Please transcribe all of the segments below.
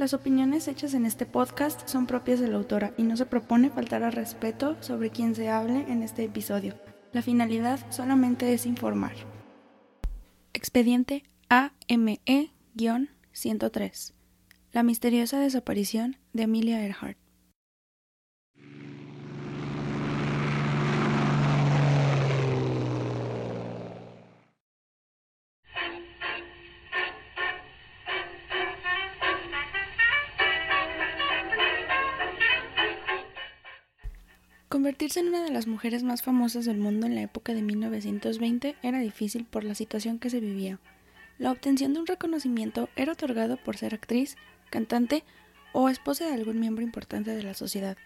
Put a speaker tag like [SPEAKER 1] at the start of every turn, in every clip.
[SPEAKER 1] Las opiniones hechas en este podcast son propias de la autora y no se propone faltar al respeto sobre quien se hable en este episodio. La finalidad solamente es informar. Expediente AME-103. La misteriosa desaparición de Amelia Earhart. En una de las mujeres más famosas del mundo en la época de 1920 era difícil por la situación que se vivía. La obtención de un reconocimiento era otorgado por ser actriz, cantante o esposa de algún miembro importante de la sociedad.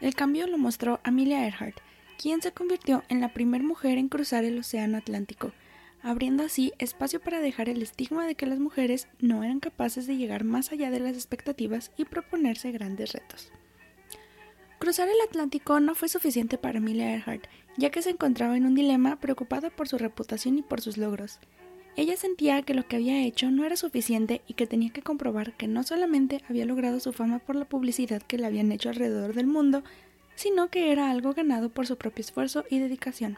[SPEAKER 1] El cambio lo mostró Amelia Earhart, quien se convirtió en la primera mujer en cruzar el Océano Atlántico, abriendo así espacio para dejar el estigma de que las mujeres no eran capaces de llegar más allá de las expectativas y proponerse grandes retos. Cruzar el Atlántico no fue suficiente para Amelia Earhart, ya que se encontraba en un dilema preocupada por su reputación y por sus logros. Ella sentía que lo que había hecho no era suficiente y que tenía que comprobar que no solamente había logrado su fama por la publicidad que le habían hecho alrededor del mundo, sino que era algo ganado por su propio esfuerzo y dedicación.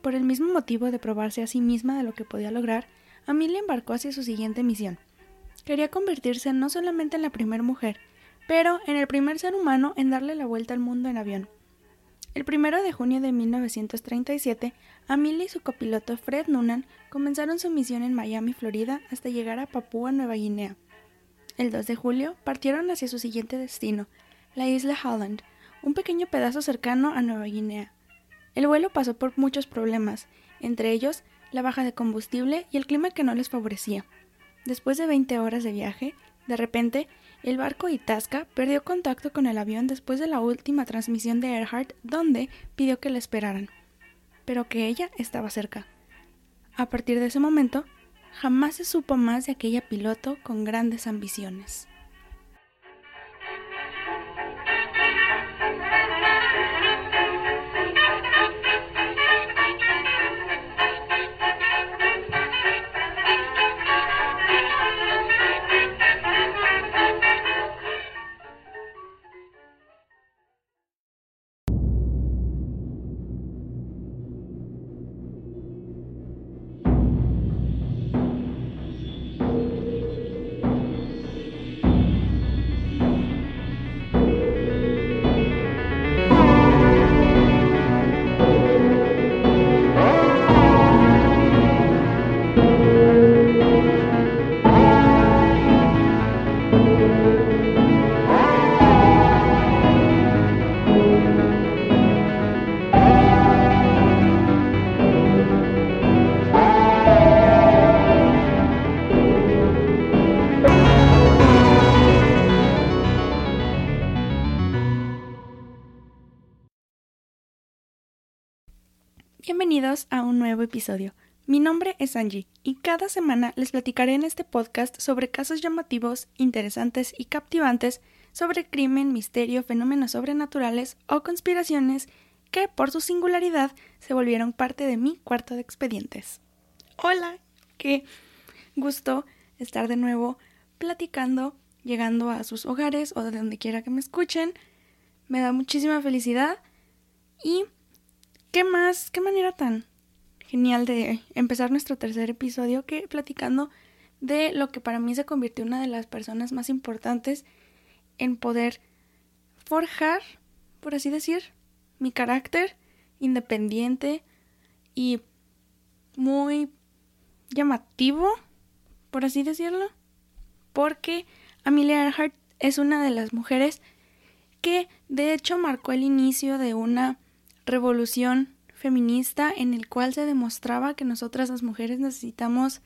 [SPEAKER 1] Por el mismo motivo de probarse a sí misma de lo que podía lograr, Amelia embarcó hacia su siguiente misión. Quería convertirse no solamente en la primera mujer, pero en el primer ser humano en darle la vuelta al mundo en avión. El primero de junio de 1937, Amelia y su copiloto Fred Noonan comenzaron su misión en Miami, Florida, hasta llegar a Papúa Nueva Guinea. El 2 de julio partieron hacia su siguiente destino, la isla Holland, un pequeño pedazo cercano a Nueva Guinea. El vuelo pasó por muchos problemas, entre ellos la baja de combustible y el clima que no les favorecía. Después de 20 horas de viaje, de repente el barco Itasca perdió contacto con el avión después de la última transmisión de Earhart, donde pidió que la esperaran, pero que ella estaba cerca. A partir de ese momento, jamás se supo más de aquella piloto con grandes ambiciones. Bienvenidos a un nuevo episodio. Mi nombre es Angie y cada semana les platicaré en este podcast sobre casos llamativos, interesantes y captivantes sobre crimen, misterio, fenómenos sobrenaturales o conspiraciones que por su singularidad se volvieron parte de mi cuarto de expedientes. Hola, qué gusto estar de nuevo platicando, llegando a sus hogares o de donde quiera que me escuchen. Me da muchísima felicidad y ¿Qué más? ¿Qué manera tan genial de empezar nuestro tercer episodio que platicando de lo que para mí se convirtió una de las personas más importantes en poder forjar, por así decir, mi carácter independiente y muy llamativo, por así decirlo, porque Amelia Earhart es una de las mujeres que de hecho marcó el inicio de una revolución feminista en el cual se demostraba que nosotras las mujeres necesitamos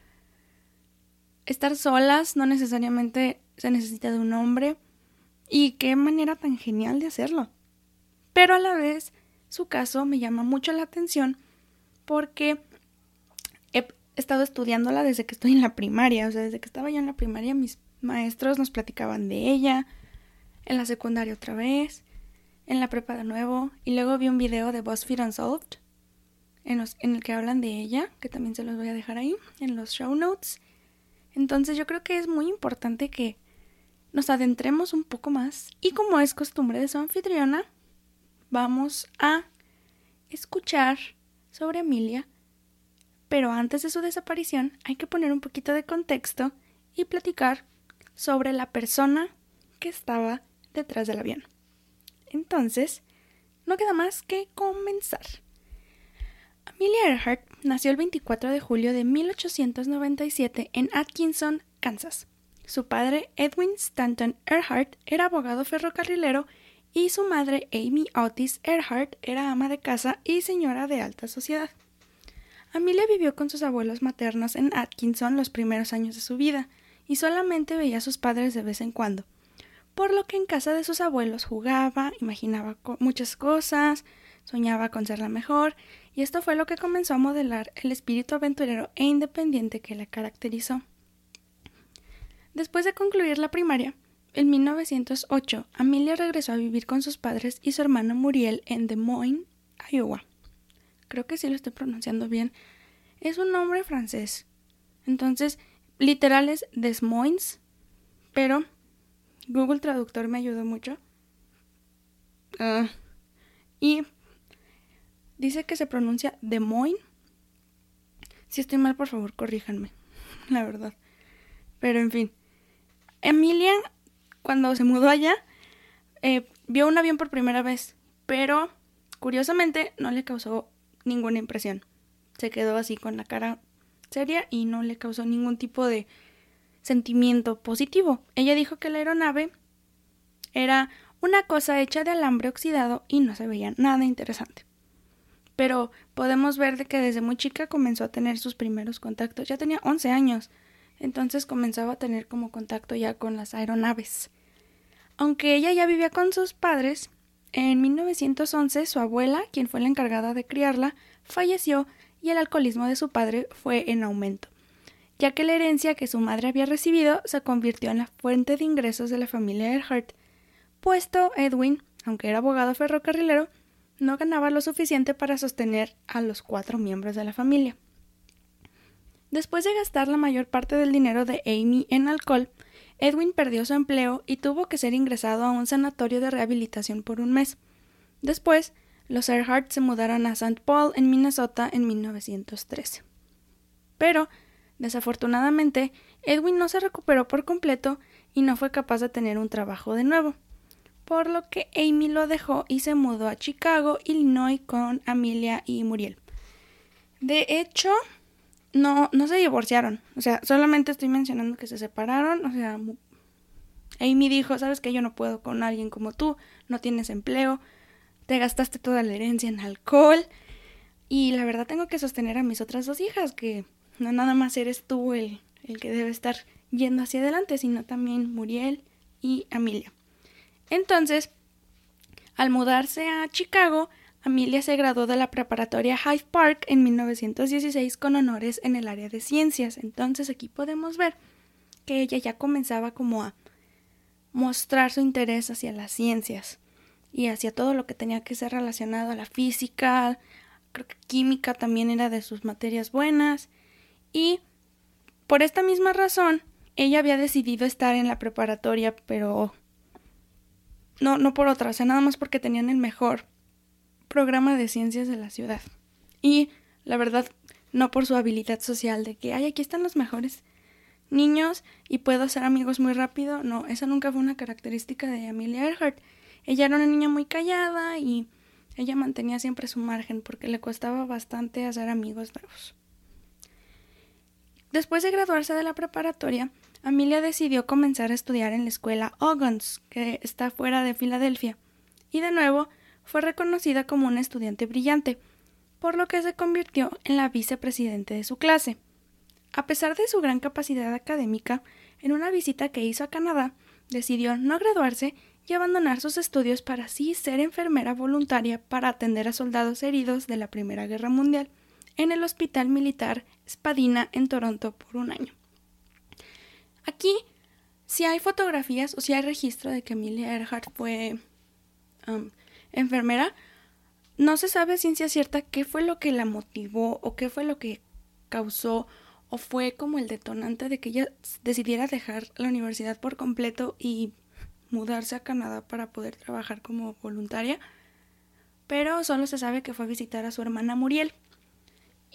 [SPEAKER 1] estar solas, no necesariamente se necesita de un hombre, y qué manera tan genial de hacerlo. Pero a la vez, su caso me llama mucho la atención porque he estado estudiándola desde que estoy en la primaria, o sea, desde que estaba yo en la primaria mis maestros nos platicaban de ella, en la secundaria otra vez, en la prepa de nuevo y luego vi un video de BuzzFeed Unsolved en, en el que hablan de ella, que también se los voy a dejar ahí en los show notes. Entonces yo creo que es muy importante que nos adentremos un poco más y como es costumbre de su anfitriona, vamos a escuchar sobre Emilia. Pero antes de su desaparición hay que poner un poquito de contexto y platicar sobre la persona que estaba detrás del avión. Entonces, no queda más que comenzar. Amelia Earhart nació el 24 de julio de 1897 en Atkinson, Kansas. Su padre, Edwin Stanton Earhart, era abogado ferrocarrilero y su madre, Amy Otis Earhart, era ama de casa y señora de alta sociedad. Amelia vivió con sus abuelos maternos en Atkinson los primeros años de su vida y solamente veía a sus padres de vez en cuando, por lo que en casa de sus abuelos jugaba, imaginaba muchas cosas, soñaba con ser la mejor, y esto fue lo que comenzó a modelar el espíritu aventurero e independiente que la caracterizó. Después de concluir la primaria, en 1908, Amelia regresó a vivir con sus padres y su hermana Muriel en Des Moines, Iowa. Creo que sí lo estoy pronunciando bien. Es un nombre francés. Entonces, literal es Des Moines, pero Google Traductor me ayudó mucho. Ah, y dice que se pronuncia Des Moines. Si estoy mal, por favor, corríjanme. La verdad. Pero en fin. Emilia cuando se mudó allá, eh, vio un avión por primera vez, pero curiosamente no le causó ninguna impresión. Se quedó así con la cara seria y no le causó ningún tipo de sentimiento positivo. Ella dijo que la aeronave era una cosa hecha de alambre oxidado y no se veía nada interesante. Pero podemos ver de que desde muy chica comenzó a tener sus primeros contactos. Ya tenía 11 años, entonces comenzaba a tener como contacto ya con las aeronaves. Aunque ella ya vivía con sus padres, en 1911 su abuela, quien fue la encargada de criarla, falleció y el alcoholismo de su padre fue en aumento, ya que la herencia que su madre había recibido se convirtió en la fuente de ingresos de la familia Earhart, puesto Edwin, aunque era abogado ferrocarrilero, no ganaba lo suficiente para sostener a los cuatro miembros de la familia. Después de gastar la mayor parte del dinero de Amy en alcohol, Edwin perdió su empleo y tuvo que ser ingresado a un sanatorio de rehabilitación por un mes. Después, los Earhart se mudaron a St. Paul, en Minnesota, en 1913. Pero, desafortunadamente, Edwin no se recuperó por completo y no fue capaz de tener un trabajo de nuevo, por lo que Amy lo dejó y se mudó a Chicago, Illinois, con Amelia y Muriel. De hecho, no, no se divorciaron. O sea, solamente estoy mencionando que se separaron. O sea, Amy dijo, sabes que yo no puedo con alguien como tú, no tienes empleo, te gastaste toda la herencia en alcohol. Y la verdad tengo que sostener a mis otras dos hijas, que no nada más eres tú el, el que debe estar yendo hacia adelante, sino también Muriel y Amelia. Entonces, al mudarse a Chicago, Amelia se graduó de la preparatoria Hyde Park en 1916 con honores en el área de ciencias. Entonces aquí podemos ver que ella ya comenzaba como a mostrar su interés hacia las ciencias y hacia todo lo que tenía que ser relacionado a la física, creo que química también era de sus materias buenas y por esta misma razón ella había decidido estar en la preparatoria, pero no no por otra, o sea, nada más porque tenían el mejor programa de ciencias de la ciudad. Y la verdad, no por su habilidad social de que, ay, aquí están los mejores niños y puedo hacer amigos muy rápido. No, esa nunca fue una característica de Amelia Earhart. Ella era una niña muy callada y ella mantenía siempre su margen porque le costaba bastante hacer amigos nuevos. Después de graduarse de la preparatoria, Amelia decidió comenzar a estudiar en la escuela Ogons, que está fuera de Filadelfia. Y de nuevo, fue reconocida como una estudiante brillante, por lo que se convirtió en la vicepresidente de su clase. A pesar de su gran capacidad académica, en una visita que hizo a Canadá, decidió no graduarse y abandonar sus estudios para así ser enfermera voluntaria para atender a soldados heridos de la Primera Guerra Mundial en el Hospital Militar Spadina en Toronto por un año. Aquí, si hay fotografías o si hay registro de que Emilia Earhart fue um, enfermera, no se sabe ciencia cierta qué fue lo que la motivó o qué fue lo que causó o fue como el detonante de que ella decidiera dejar la universidad por completo y mudarse a Canadá para poder trabajar como voluntaria, pero solo se sabe que fue a visitar a su hermana Muriel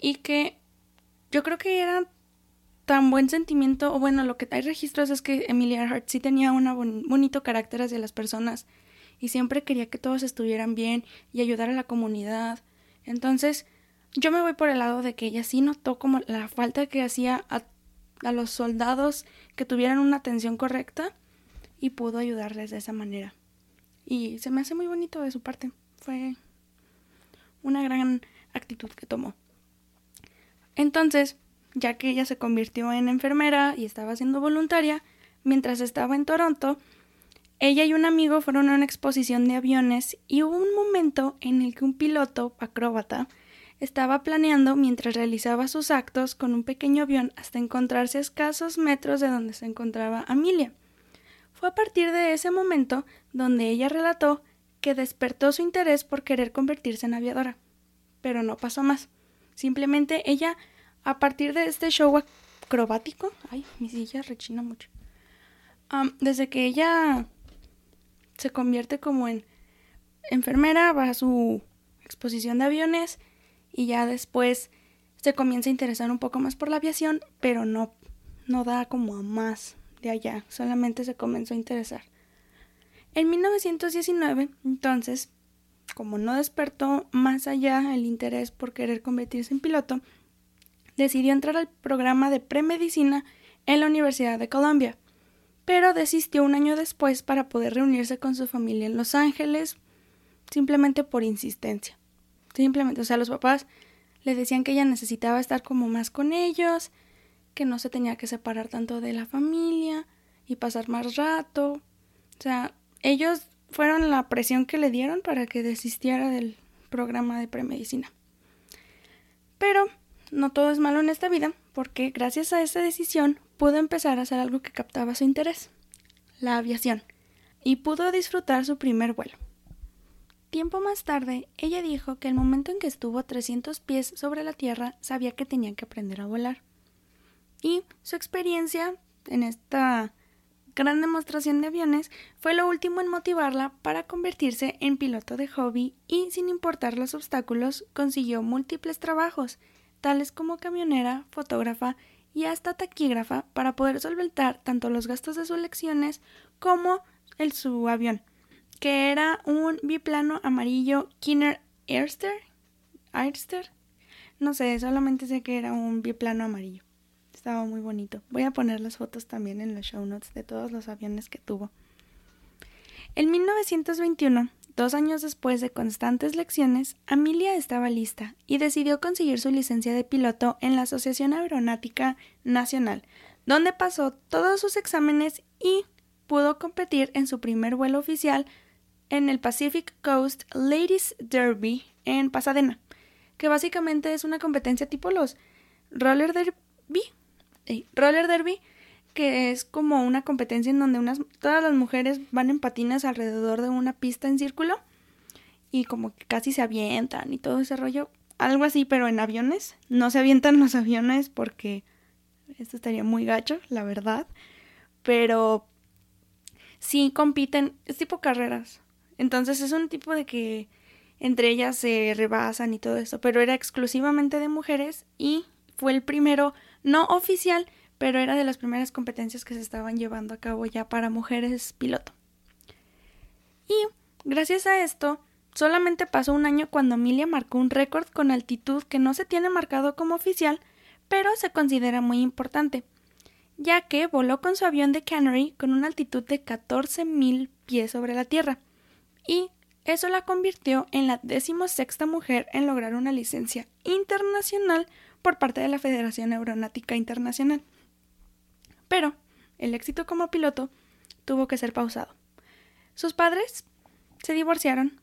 [SPEAKER 1] y que yo creo que era tan buen sentimiento, o bueno, lo que hay registros es que Emilia Earhart sí tenía un bonito carácter hacia las personas y siempre quería que todos estuvieran bien y ayudar a la comunidad. Entonces, yo me voy por el lado de que ella sí notó como la falta que hacía a, a los soldados que tuvieran una atención correcta y pudo ayudarles de esa manera. Y se me hace muy bonito de su parte. Fue una gran actitud que tomó. Entonces, ya que ella se convirtió en enfermera y estaba siendo voluntaria, mientras estaba en Toronto, ella y un amigo fueron a una exposición de aviones y hubo un momento en el que un piloto acróbata estaba planeando mientras realizaba sus actos con un pequeño avión hasta encontrarse a escasos metros de donde se encontraba Amelia. Fue a partir de ese momento donde ella relató que despertó su interés por querer convertirse en aviadora. Pero no pasó más. Simplemente ella, a partir de este show acrobático, ay, mi silla rechina mucho. desde que ella se convierte como en enfermera, va a su exposición de aviones y ya después se comienza a interesar un poco más por la aviación, pero no, no da como a más de allá, solamente se comenzó a interesar. En 1919, entonces, como no despertó más allá el interés por querer convertirse en piloto, decidió entrar al programa de premedicina en la Universidad de Columbia, pero desistió un año después para poder reunirse con su familia en Los Ángeles, simplemente por insistencia. Simplemente, o sea, los papás le decían que ella necesitaba estar como más con ellos, que no se tenía que separar tanto de la familia y pasar más rato. O sea, ellos fueron la presión que le dieron para que desistiera del programa de premedicina. Pero no todo es malo en esta vida, porque gracias a esa decisión pudo empezar a hacer algo que captaba su interés, la aviación, y pudo disfrutar su primer vuelo. Tiempo más tarde, ella dijo que el momento en que estuvo a 300 pies sobre la Tierra sabía que tenía que aprender a volar. Y su experiencia en esta gran demostración de aviones fue lo último en motivarla para convertirse en piloto de hobby y, sin importar los obstáculos, consiguió múltiples trabajos, tales como camionera, fotógrafa y hasta taquígrafa para poder solventar tanto los gastos de sus lecciones como el su avión, que era un biplano amarillo Kinner Airster. Airster. No sé, solamente sé que era un biplano amarillo. Estaba muy bonito. Voy a poner las fotos también en los show notes de todos los aviones que tuvo. En 1921, Dos años después de constantes lecciones, Amelia estaba lista y decidió conseguir su licencia de piloto en la Asociación Aeronáutica Nacional, donde pasó todos sus exámenes y pudo competir en su primer vuelo oficial en el Pacific Coast Ladies Derby en Pasadena, que básicamente es una competencia tipo los roller derby, roller derby que es como una competencia en donde unas, todas las mujeres van en patines alrededor de una pista en círculo y como que casi se avientan y todo ese rollo. Algo así, pero en aviones. No se avientan los aviones porque esto estaría muy gacho, la verdad. Pero sí compiten, es tipo carreras. Entonces es un tipo de que entre ellas se rebasan y todo eso, pero era exclusivamente de mujeres y fue el primero no oficial, pero era de las primeras competencias que se estaban llevando a cabo ya para mujeres piloto. Y gracias a esto, solamente pasó un año cuando Emilia marcó un récord con altitud que no se tiene marcado como oficial, pero se considera muy importante, ya que voló con su avión de Canary con una altitud de 14.000 pies sobre la Tierra, y eso la convirtió en la decimosexta mujer en lograr una licencia internacional por parte de la Federación Aeronáutica Internacional pero el éxito como piloto tuvo que ser pausado. Sus padres se divorciaron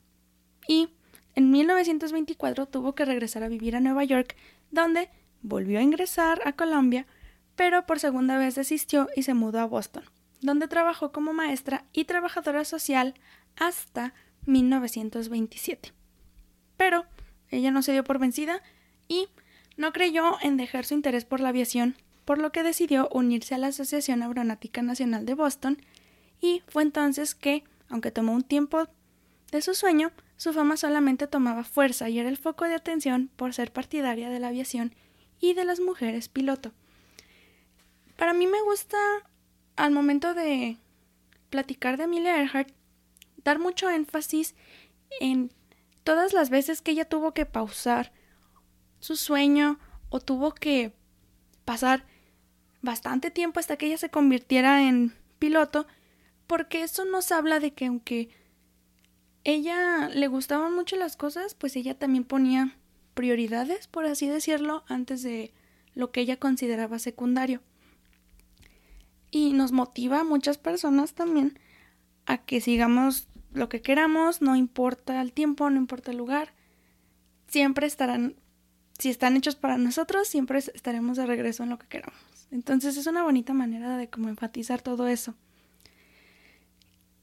[SPEAKER 1] y en 1924 tuvo que regresar a vivir a Nueva York, donde volvió a ingresar a Colombia, pero por segunda vez desistió y se mudó a Boston, donde trabajó como maestra y trabajadora social hasta 1927. Pero ella no se dio por vencida y No creyó en dejar su interés por la aviación, por lo que decidió unirse a la Asociación Aeronáutica Nacional de Boston, y fue entonces que, aunque tomó un tiempo de su sueño, su fama solamente tomaba fuerza y era el foco de atención por ser partidaria de la aviación y de las mujeres piloto. Para mí me gusta, al momento de platicar de Amelia Earhart, dar mucho énfasis en todas las veces que ella tuvo que pausar su sueño o tuvo que pasar bastante tiempo hasta que ella se convirtiera en piloto, porque eso nos habla de que aunque ella le gustaban mucho las cosas, pues ella también ponía prioridades, por así decirlo, antes de lo que ella consideraba secundario. Y nos motiva a muchas personas también a que sigamos lo que queramos, no importa el tiempo, no importa el lugar, siempre estarán, si están hechos para nosotros, siempre estaremos de regreso en lo que queramos. Entonces es una bonita manera de como enfatizar todo eso.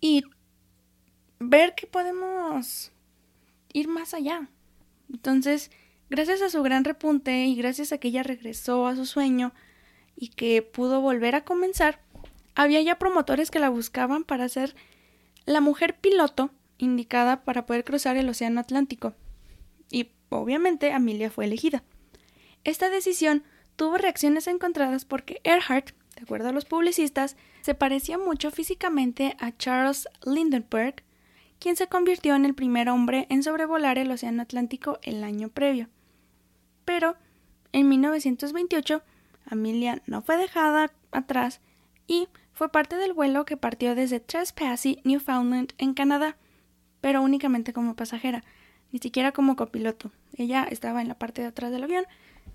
[SPEAKER 1] Y ver que podemos ir más allá. Entonces, gracias a su gran repunte y gracias a que ella regresó a su sueño y que pudo volver a comenzar, había ya promotores que la buscaban para ser la mujer piloto indicada para poder cruzar el Océano Atlántico. Y obviamente Amelia fue elegida. Esta decisión tuvo reacciones encontradas porque Earhart, de acuerdo a los publicistas, se parecía mucho físicamente a Charles Lindbergh, quien se convirtió en el primer hombre en sobrevolar el Océano Atlántico el año previo. Pero, en 1928, Amelia no fue dejada atrás y fue parte del vuelo que partió desde Trespassy, Newfoundland, en Canadá, pero únicamente como pasajera, ni siquiera como copiloto. Ella estaba en la parte de atrás del avión,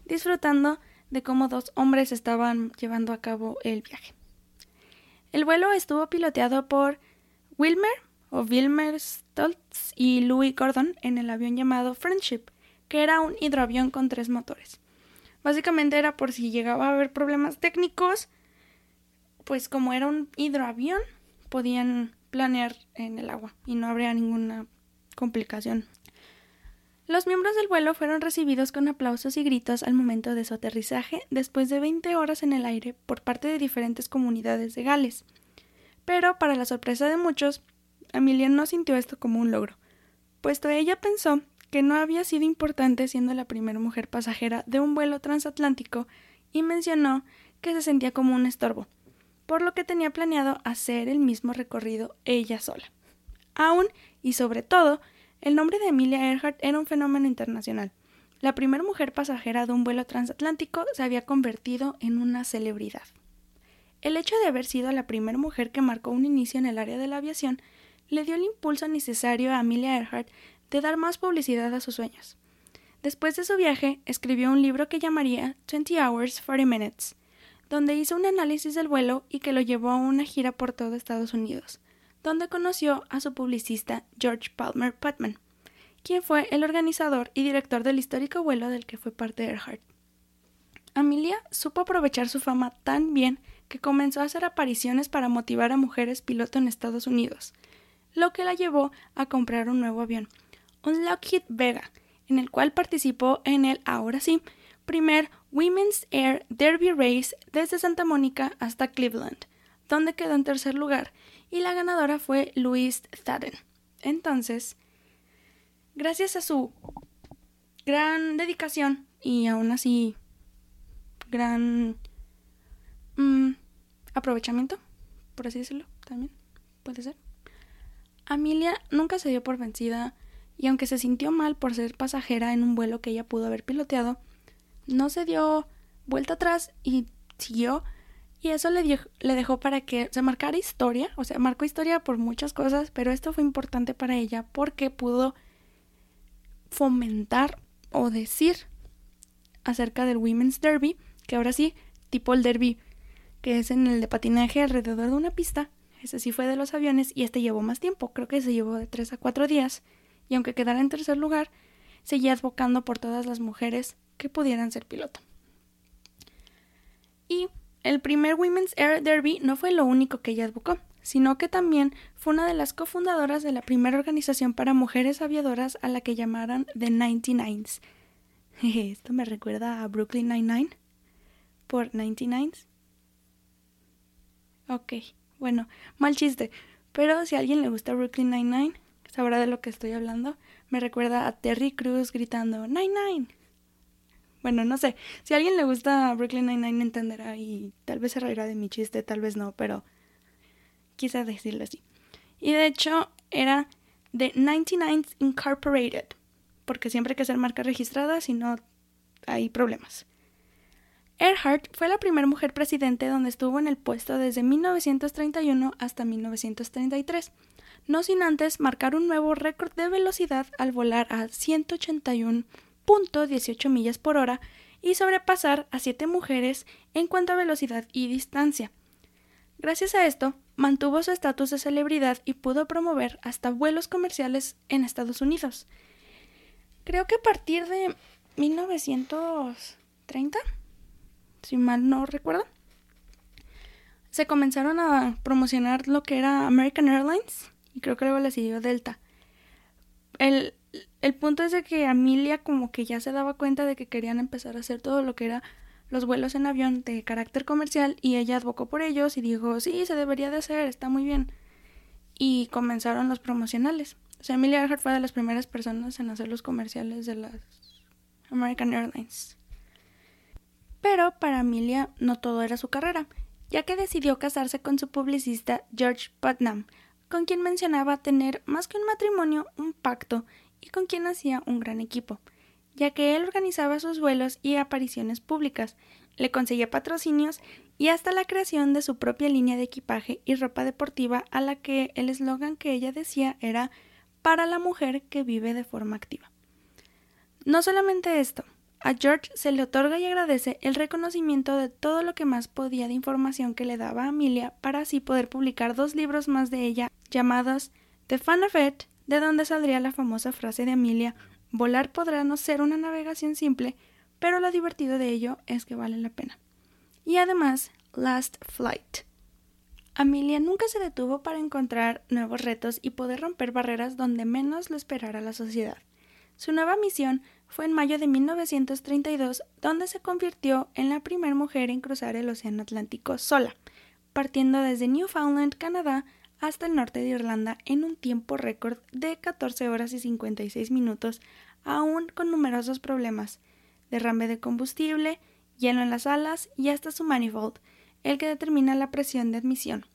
[SPEAKER 1] disfrutando de cómo dos hombres estaban llevando a cabo el viaje. El vuelo estuvo piloteado por Wilmer o Wilmer Stoltz y Louis Gordon en el avión llamado Friendship, que era un hidroavión con tres motores. Básicamente era por si llegaba a haber problemas técnicos, pues como era un hidroavión, podían planear en el agua y no habría ninguna complicación. Los miembros del vuelo fueron recibidos con aplausos y gritos al momento de su aterrizaje después de 20 horas en el aire por parte de diferentes comunidades de Gales. Pero, para la sorpresa de muchos, Amelia no sintió esto como un logro, puesto ella pensó que no había sido importante siendo la primera mujer pasajera de un vuelo transatlántico y mencionó que se sentía como un estorbo, por lo que tenía planeado hacer el mismo recorrido ella sola. Aún y sobre todo, el nombre de Amelia Earhart era un fenómeno internacional. La primera mujer pasajera de un vuelo transatlántico se había convertido en una celebridad. El hecho de haber sido la primera mujer que marcó un inicio en el área de la aviación le dio el impulso necesario a Amelia Earhart de dar más publicidad a sus sueños. Después de su viaje, escribió un libro que llamaría 20 Hours 40 Minutes, donde hizo un análisis del vuelo y que lo llevó a una gira por todo Estados Unidos, donde conoció a su publicista George Palmer Putman, quien fue el organizador y director del histórico vuelo del que fue parte Earhart. Amelia supo aprovechar su fama tan bien que comenzó a hacer apariciones para motivar a mujeres piloto en Estados Unidos, lo que la llevó a comprar un nuevo avión, un Lockheed Vega, en el cual participó en el, ahora sí, primer Women's Air Derby Race desde Santa Mónica hasta Cleveland, donde quedó en tercer lugar, y la ganadora fue Louise Thaden. Entonces, gracias a su gran dedicación y aún así gran mm, aprovechamiento, por así decirlo, también puede ser. Amelia nunca se dio por vencida y aunque se sintió mal por ser pasajera en un vuelo que ella pudo haber piloteado, no se dio vuelta atrás y siguió y eso le, le dejó para que se marcara historia, o sea, marcó historia por muchas cosas, pero esto fue importante para ella porque pudo fomentar o decir acerca del Women's Derby, que ahora sí, tipo el derby que es en el de patinaje alrededor de una pista, ese sí fue de los aviones y este llevó más tiempo, creo que se llevó de tres a cuatro días. Y aunque quedara en tercer lugar, seguía advocando por todas las mujeres que pudieran ser piloto. El primer Women's Air Derby no fue lo único que ella advocó, sino que también fue una de las cofundadoras de la primera organización para mujeres aviadoras a la que llamaron The 99s. Esto me recuerda a Brooklyn Nine-Nine por 99. Ok, bueno, mal chiste. Pero si a alguien le gusta Brooklyn Nine-Nine, sabrá de lo que estoy hablando. Me recuerda a Terry Cruz gritando Nine-Nine. Bueno, no sé. Si a alguien le gusta Brooklyn Nine-Nine entenderá y tal vez se reirá de mi chiste, tal vez no, pero quise decirlo así. Y de hecho era de 99 Incorporated, porque siempre hay que ser marca registrada, si no hay problemas. Earhart fue la primera mujer presidente donde estuvo en el puesto desde 1931 hasta 1933, no sin antes marcar un nuevo récord de velocidad al volar a 181.18 millas por hora y sobrepasar a siete mujeres en cuanto a velocidad y distancia. Gracias a esto, mantuvo su estatus de celebridad y pudo promover hasta vuelos comerciales en Estados Unidos. Creo que a partir de 1930, si mal no recuerdo, se comenzaron a promocionar lo que era American Airlines y creo que luego le siguió Delta. El, el punto es de que Amelia como que ya se daba cuenta de que querían empezar a hacer todo lo que era los vuelos en avión de carácter comercial y ella advocó por ellos y dijo, sí, se debería de hacer, está muy bien. Y comenzaron los promocionales. O sea, Emilia Earhart fue de las primeras personas en hacer los comerciales de las American Airlines. Pero para Amelia no todo era su carrera, ya que decidió casarse con su publicista George Putnam, con quien mencionaba tener más que un matrimonio, un pacto, y con quien hacía un gran equipo ya que él organizaba sus vuelos y apariciones públicas, le conseguía patrocinios y hasta la creación de su propia línea de equipaje y ropa deportiva a la que el eslogan que ella decía era para la mujer que vive de forma activa. No solamente esto, a George se le otorga y agradece el reconocimiento de todo lo que más podía de información que le daba a Amelia para así poder publicar dos libros más de ella llamados The Fun of It, de donde saldría la famosa frase de Amelia Volar podrá no ser una navegación simple, pero lo divertido de ello es que vale la pena. Y además, Last Flight. Amelia nunca se detuvo para encontrar nuevos retos y poder romper barreras donde menos lo esperara la sociedad. Su nueva misión fue en mayo de 1932, donde se convirtió en la primera mujer en cruzar el Océano Atlántico sola, partiendo desde Newfoundland, Canadá, hasta el norte de Irlanda en un tiempo récord de 14 horas y 56 minutos, aún con numerosos problemas, derrame de combustible, hielo en las alas y hasta su manifold, el que determina la presión de admisión,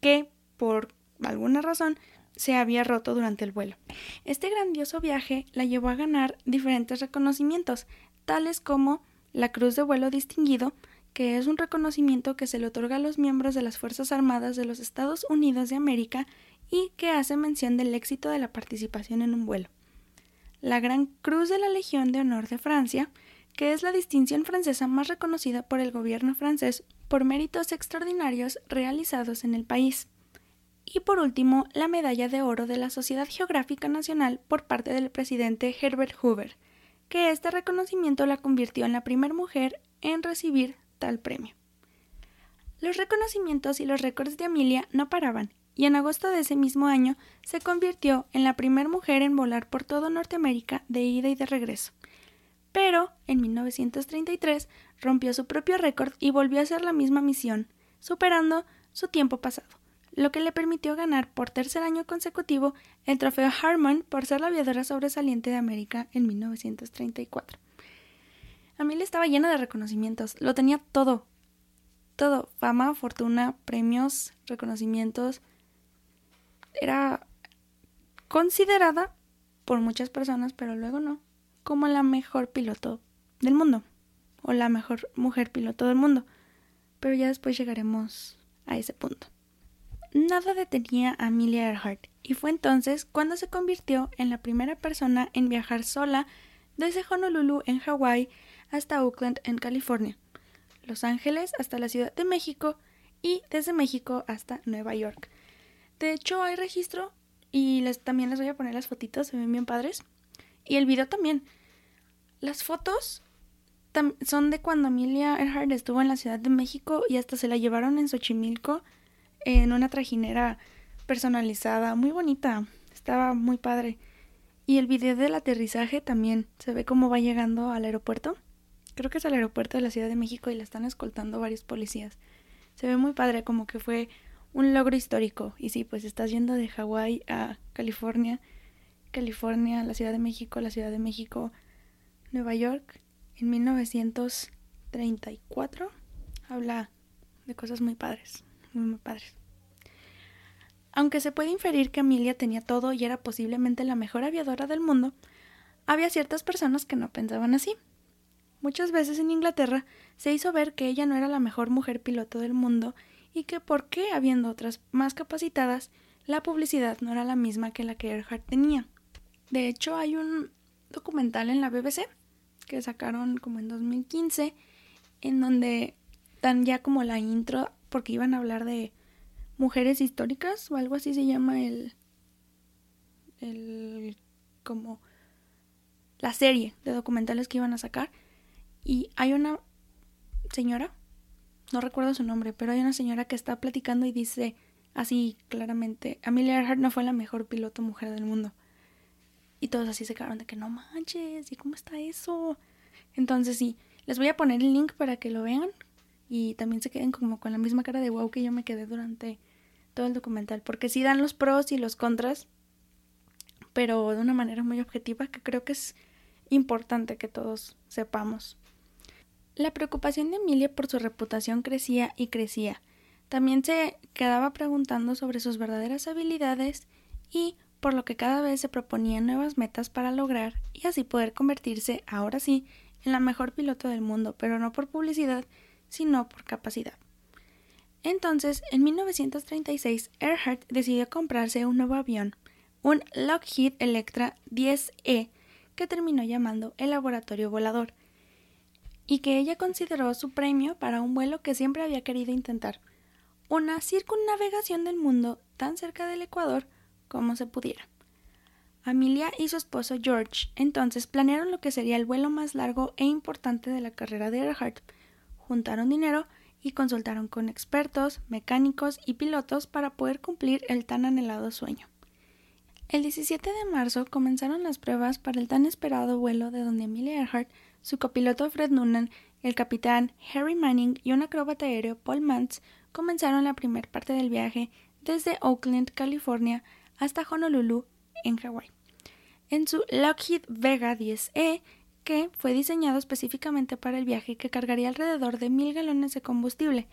[SPEAKER 1] que, por alguna razón, se había roto durante el vuelo. Este grandioso viaje la llevó a ganar diferentes reconocimientos, tales como la Cruz de Vuelo Distinguido, que es un reconocimiento que se le otorga a los miembros de las Fuerzas Armadas de los Estados Unidos de América y que hace mención del éxito de la participación en un vuelo. La Gran Cruz de la Legión de Honor de Francia, que es la distinción francesa más reconocida por el gobierno francés por méritos extraordinarios realizados en el país. Y por último, la Medalla de Oro de la Sociedad Geográfica Nacional por parte del presidente Herbert Hoover, que este reconocimiento la convirtió en la primera mujer en recibir tal premio. Los reconocimientos y los récords de Amelia no paraban, y en agosto de ese mismo año se convirtió en la primera mujer en volar por todo Norteamérica de ida y de regreso. Pero en 1933 rompió su propio récord y volvió a hacer la misma misión, superando su tiempo pasado, lo que le permitió ganar por tercer año consecutivo el trofeo Harmon por ser la aviadora sobresaliente de América en 1934. Amelia estaba llena de reconocimientos, lo tenía todo. Todo, fama, fortuna, premios, reconocimientos. Era considerada por muchas personas, pero luego no, como la mejor piloto del mundo o la mejor mujer piloto del mundo. Pero ya después llegaremos a ese punto. Nada detenía a Amelia Earhart y fue entonces cuando se convirtió en la primera persona en viajar sola desde Honolulu en Hawái hasta Oakland en California, Los Ángeles hasta la Ciudad de México y desde México hasta Nueva York. De hecho, hay registro y les, también les voy a poner las fotitos, se ven bien padres. Y el video también. Las fotos son de cuando Amelia Earhart estuvo en la Ciudad de México y hasta se la llevaron en Xochimilco en una trajinera personalizada, muy bonita, estaba muy padre. Y el video del aterrizaje también se ve cómo va llegando al aeropuerto. Creo que es al aeropuerto de la Ciudad de México y la están escoltando varios policías. Se ve muy padre, como que fue un logro histórico. Y sí, pues estás yendo de Hawái a California, California, la Ciudad de México, la Ciudad de México, Nueva York, en 1934. Habla de cosas muy padres, muy, padres. Aunque se puede inferir que Amelia tenía todo y era posiblemente la mejor aviadora del mundo, había ciertas personas que no pensaban así. Muchas veces en Inglaterra se hizo ver que ella no era la mejor mujer piloto del mundo y que por qué, habiendo otras más capacitadas, la publicidad no era la misma que la que Earhart tenía. De hecho, hay un documental en la BBC que sacaron como en 2015 en donde dan ya como la intro porque iban a hablar de mujeres históricas o algo así se llama el el como la serie de documentales que iban a sacar y hay una señora no recuerdo su nombre, pero hay una señora que está platicando y dice así claramente, Amelia Earhart no fue la mejor piloto mujer del mundo. Y todos así se quedaron de que no manches, ¿y cómo está eso? Entonces sí, les voy a poner el link para que lo vean y también se queden como con la misma cara de wow que yo me quedé durante todo el documental, porque sí dan los pros y los contras, pero de una manera muy objetiva que creo que es importante que todos sepamos. La preocupación de Emilia por su reputación crecía y crecía. También se quedaba preguntando sobre sus verdaderas habilidades y por lo que cada vez se proponían nuevas metas para lograr y así poder convertirse, ahora sí, en la mejor piloto del mundo, pero no por publicidad, sino por capacidad. Entonces, en 1936, Earhart decidió comprarse un nuevo avión, un Lockheed Electra 10E, que terminó llamando el laboratorio volador, y que ella consideró su premio para un vuelo que siempre había querido intentar, una circunnavegación del mundo tan cerca del Ecuador como se pudiera. Amelia y su esposo George entonces planearon lo que sería el vuelo más largo e importante de la carrera de Earhart, juntaron dinero y consultaron con expertos, mecánicos y pilotos para poder cumplir el tan anhelado sueño. El 17 de marzo comenzaron las pruebas para el tan esperado vuelo de donde Amelia Earhart su copiloto Fred Noonan, el capitán Harry Manning y un acróbata aéreo Paul Mantz comenzaron la primera parte del viaje desde Oakland, California, hasta Honolulu, en Hawái. En su Lockheed Vega 10E, que fue diseñado específicamente para el viaje que cargaría alrededor de mil galones de combustible,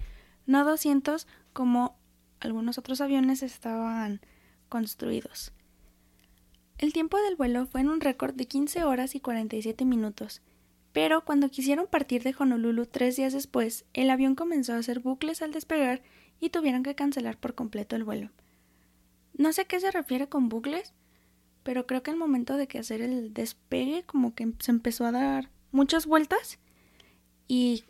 [SPEAKER 1] no 200 como algunos otros aviones estaban construidos. El tiempo del vuelo fue en un récord de 15 horas y 47 minutos, pero cuando quisieron partir de Honolulu tres días después, el avión comenzó a hacer bucles al despegar y tuvieron que cancelar por completo el vuelo. No sé a qué se refiere con bucles, pero creo que al momento de que hacer el despegue como que se empezó a dar muchas vueltas y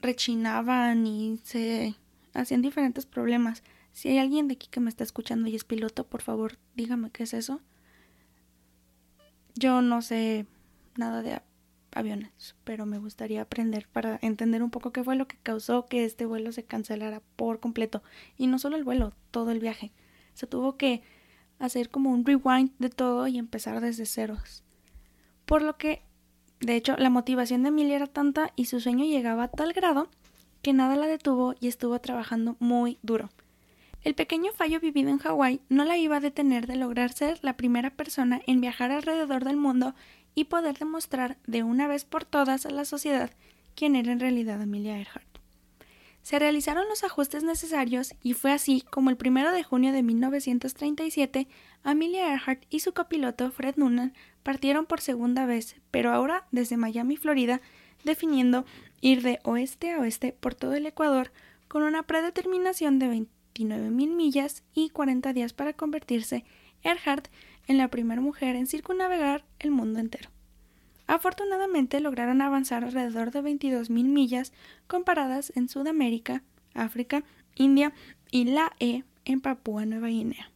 [SPEAKER 1] rechinaban y se hacían diferentes problemas. Si hay alguien de aquí que me está escuchando y es piloto, por favor, dígame qué es eso. Yo no sé nada de aviones, pero me gustaría aprender para entender un poco qué fue lo que causó que este vuelo se cancelara por completo. Y no solo el vuelo, todo el viaje. Se tuvo que hacer como un rewind de todo y empezar desde ceros. Por lo que, de hecho, la motivación de Emilia era tanta y su sueño llegaba a tal grado que nada la detuvo y estuvo trabajando muy duro. El pequeño fallo vivido en Hawái no la iba a detener de lograr ser la primera persona en viajar alrededor del mundo y poder demostrar de una vez por todas a la sociedad quién era en realidad Amelia Earhart. Se realizaron los ajustes necesarios y fue así como el primero de junio de 1937 Amelia Earhart y su copiloto Fred Noonan partieron por segunda vez, pero ahora desde Miami, Florida, definiendo ir de oeste a oeste por todo el Ecuador con una predeterminación de 29.000 millas y 40 días para convertirse Earhart en la primera mujer en circunnavegar el mundo entero. Afortunadamente lograron avanzar alrededor de 22.000 millas comparadas en Sudamérica, África, India y la E en Papúa Nueva Guinea.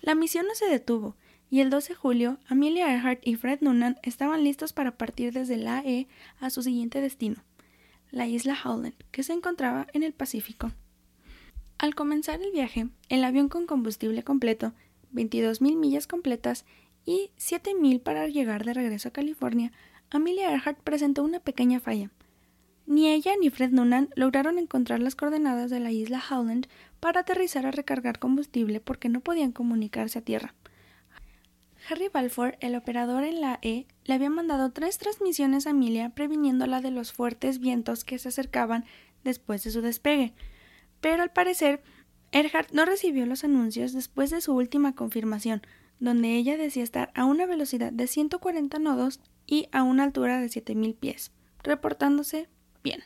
[SPEAKER 1] La misión no se detuvo y el 12 de julio Amelia Earhart y Fred Noonan estaban listos para partir desde la E a su siguiente destino, la isla Howland, que se encontraba en el Pacífico. Al comenzar el viaje, el avión con combustible completo 22.000 millas completas y 7000 para llegar de regreso a California, Amelia Earhart presentó una pequeña falla. Ni ella ni Fred Noonan lograron encontrar las coordenadas de la isla Howland para aterrizar a recargar combustible porque no podían comunicarse a tierra. Harry Balfour, el operador en la E, le había mandado tres transmisiones a Amelia previniéndola de los fuertes vientos que se acercaban después de su despegue. Pero al parecer, Earhart no recibió los anuncios después de su última confirmación, donde ella decía estar a una velocidad de 140 nodos y a una altura de 7000 pies, reportándose bien.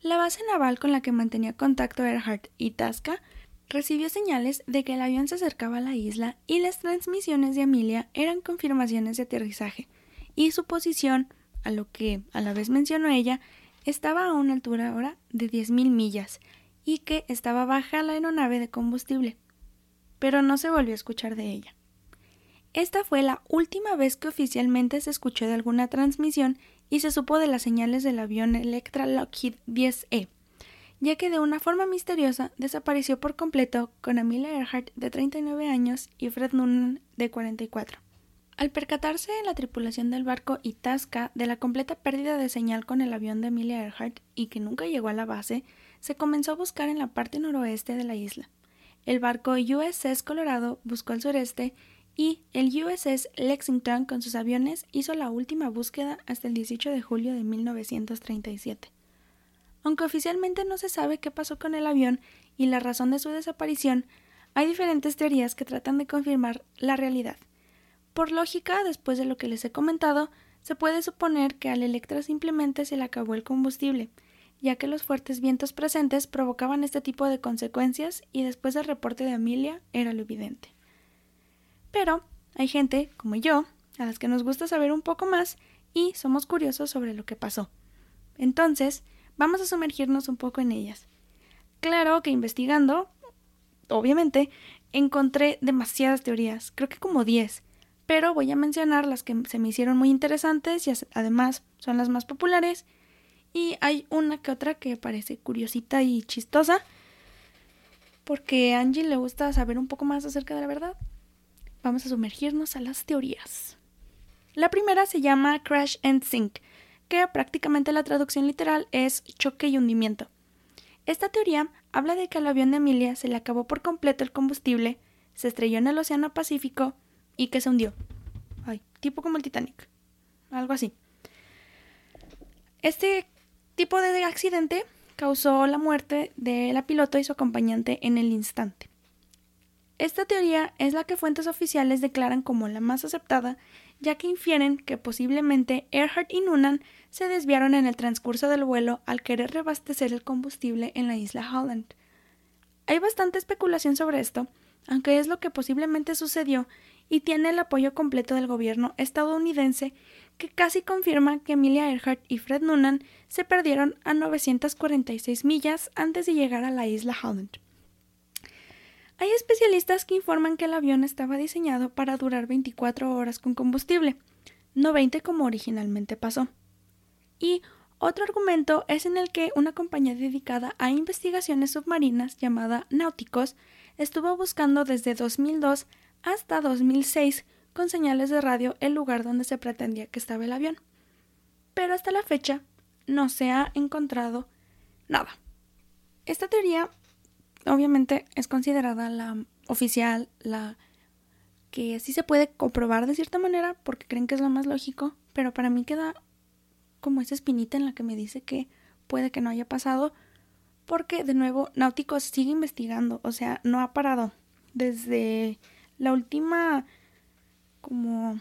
[SPEAKER 1] La base naval con la que mantenía contacto Earhart y Tasca recibió señales de que el avión se acercaba a la isla y las transmisiones de Amelia eran confirmaciones de aterrizaje, y su posición, a lo que a la vez mencionó ella, estaba a una altura ahora de 10.000 millas y que estaba baja la aeronave de combustible, pero no se volvió a escuchar de ella. Esta fue la última vez que oficialmente se escuchó de alguna transmisión y se supo de las señales del avión Electra Lockheed 10E, ya que de una forma misteriosa desapareció por completo con Amelia Earhart de 39 años y Fred Noonan de 44. Al percatarse en la tripulación del barco Itasca de la completa pérdida de señal con el avión de Amelia Earhart y que nunca llegó a la base, se comenzó a buscar en la parte noroeste de la isla. El barco USS Colorado buscó al sureste y el USS Lexington con sus aviones hizo la última búsqueda hasta el 18 de julio de 1937. Aunque oficialmente no se sabe qué pasó con el avión y la razón de su desaparición, hay diferentes teorías que tratan de confirmar la realidad. Por lógica, después de lo que les he comentado, se puede suponer que al Electra simplemente se le acabó el combustible, ya que los fuertes vientos presentes provocaban este tipo de consecuencias y después del reporte de Amelia era lo evidente. Pero hay gente, como yo, a las que nos gusta saber un poco más y somos curiosos sobre lo que pasó. Entonces, vamos a sumergirnos un poco en ellas. Claro que investigando, obviamente, encontré demasiadas teorías, creo que como 10, pero voy a mencionar las que se me hicieron muy interesantes y además son las más populares. Y hay una que otra que parece curiosita y chistosa, porque a Angie le gusta saber un poco más acerca de la verdad. Vamos a sumergirnos a las teorías. La primera se llama Crash and Sink, que prácticamente la traducción literal es choque y hundimiento. Esta teoría habla de que al avión de Emilia se le acabó por completo el combustible, se estrelló en el Océano Pacífico y que se hundió. Ay, tipo como el Titanic. Algo así. Este tipo de accidente causó la muerte de la piloto y su acompañante en el instante. Esta teoría es la que fuentes oficiales declaran como la más aceptada, ya que infieren que posiblemente Earhart y Noonan se desviaron en el transcurso del vuelo al querer reabastecer el combustible en la isla Holland. Hay bastante especulación sobre esto, aunque es lo que posiblemente sucedió y tiene el apoyo completo del gobierno estadounidense que casi confirma que Emilia Earhart y Fred Noonan se perdieron a 946 millas antes de llegar a la isla Holland. Hay especialistas que informan que el avión estaba diseñado para durar 24 horas con combustible, no 20 como originalmente pasó. Y otro argumento es en el que una compañía dedicada a investigaciones submarinas llamada Náuticos estuvo buscando desde 2002 hasta 2006 con señales de radio el lugar donde se pretendía que estaba el avión. Pero hasta la fecha no se ha encontrado nada. Esta teoría obviamente es considerada la oficial, la que sí se puede comprobar de cierta manera porque creen que es lo más lógico, pero para mí queda como esa espinita en la que me dice que puede que no haya pasado porque de nuevo Náutico sigue investigando, o sea, no ha parado desde la última, como...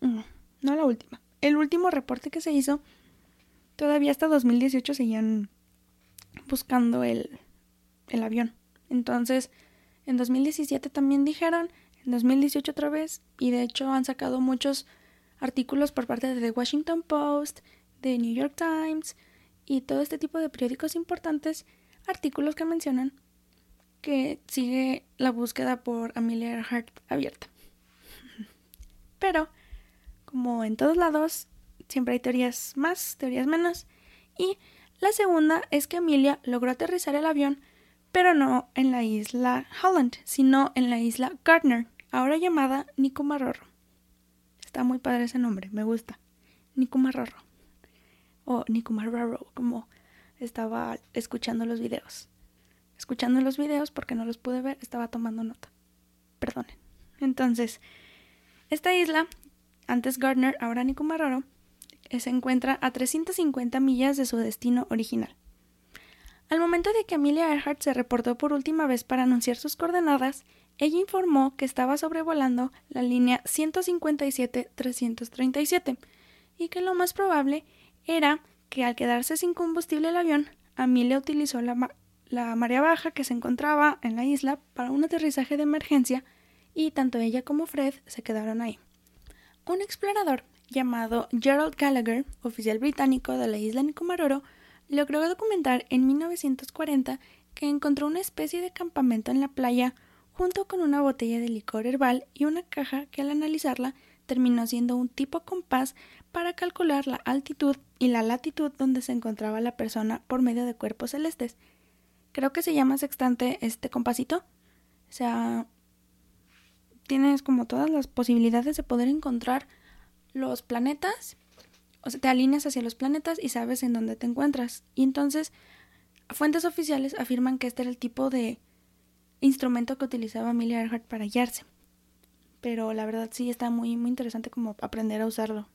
[SPEAKER 1] No, no la última. El último reporte que se hizo, todavía hasta 2018 seguían buscando el, el avión. Entonces, en 2017 también dijeron, en 2018 otra vez, y de hecho han sacado muchos artículos por parte de The Washington Post, de New York Times y todo este tipo de periódicos importantes, artículos que mencionan que sigue la búsqueda por Amelia Earhart abierta. Pero, como en todos lados, siempre hay teorías más, teorías menos. Y la segunda es que Amelia logró aterrizar el avión, pero no en la isla Holland, sino en la isla Gardner, ahora llamada Nicumarrorro. Está muy padre ese nombre, me gusta. Nicumarrorro. O Nicumarrorro, como estaba escuchando los videos. Escuchando los videos porque no los pude ver, estaba tomando nota. Perdonen. Entonces, esta isla, antes Gardner, ahora Nicumarrorro, se encuentra a 350 millas de su destino original. Al momento de que Amelia Earhart se reportó por última vez para anunciar sus coordenadas, ella informó que estaba sobrevolando la línea 157-337 y que lo más probable era que al quedarse sin combustible el avión, Amelia utilizó la, la marea baja que se encontraba en la isla para un aterrizaje de emergencia y tanto ella como Fred se quedaron ahí. Un explorador llamado Gerald Gallagher, oficial británico de la isla Nicomaroro, logró documentar en 1940 que encontró una especie de campamento en la playa junto con una botella de licor herbal y una caja que al analizarla terminó siendo un tipo compás para calcular la altitud y la latitud donde se encontraba la persona por medio de cuerpos celestes. Creo que se llama sextante este compasito. O sea, tienes como todas las posibilidades de poder encontrar los planetas o sea, te alineas hacia los planetas y sabes en dónde te encuentras. Y entonces, fuentes oficiales afirman que este era el tipo de instrumento que utilizaba Amelia Earhart para guiarse. Pero la verdad sí está muy, muy interesante como aprender a usarlo.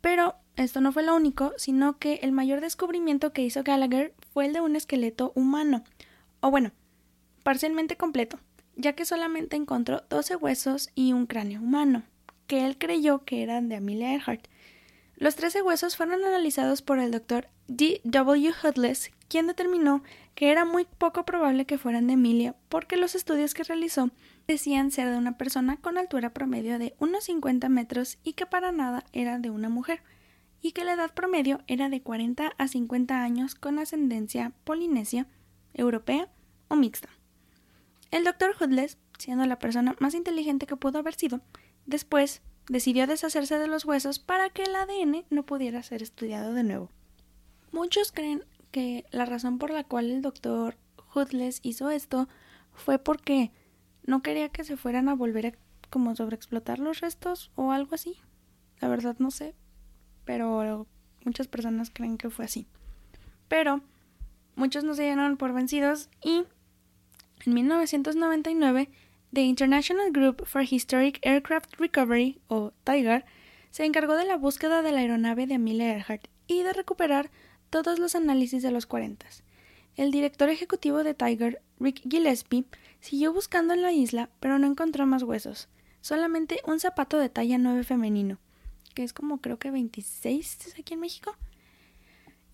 [SPEAKER 1] Pero esto no fue lo único, sino que el mayor descubrimiento que hizo Gallagher fue el de un esqueleto humano. O bueno, parcialmente completo, ya que solamente encontró 12 huesos y un cráneo humano, que él creyó que eran de Amelia Earhart. Los 13 huesos fueron analizados por el doctor D. W. Hudless, quien determinó que era muy poco probable que fueran de Emilia porque los estudios que realizó decían ser de una persona con altura promedio de unos 50 metros y que para nada era de una mujer, y que la edad promedio era de 40 a 50 años con ascendencia polinesia, europea o mixta. El doctor Hudless, siendo la persona más inteligente que pudo haber sido, después decidió deshacerse de los huesos para que el ADN no pudiera ser estudiado de nuevo. Muchos creen que la razón por la cual el doctor Hudless hizo esto fue porque no quería que se fueran a volver a como sobreexplotar los restos o algo así. La verdad no sé, pero muchas personas creen que fue así. Pero muchos no se dieron por vencidos y en 1999 The International Group for Historic Aircraft Recovery, o TIGAR, se encargó de la búsqueda de la aeronave de Amelia Earhart y de recuperar todos los análisis de los 40. El director ejecutivo de Tiger, Rick Gillespie, siguió buscando en la isla, pero no encontró más huesos, solamente un zapato de talla 9 femenino, que es como creo que 26 aquí en México,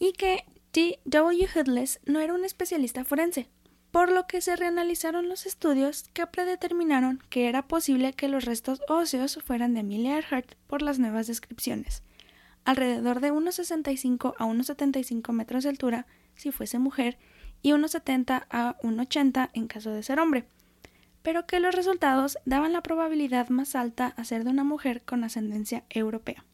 [SPEAKER 1] y que T. W. Hoodless no era un especialista forense, por lo que se reanalizaron los estudios que predeterminaron que era posible que los restos óseos fueran de Amelia Earhart por las nuevas descripciones, alrededor de unos 65 a unos 75 metros de altura si fuese mujer y unos 70 a 1,80 en caso de ser hombre, pero que los resultados daban la probabilidad más alta a ser de una mujer con ascendencia europea.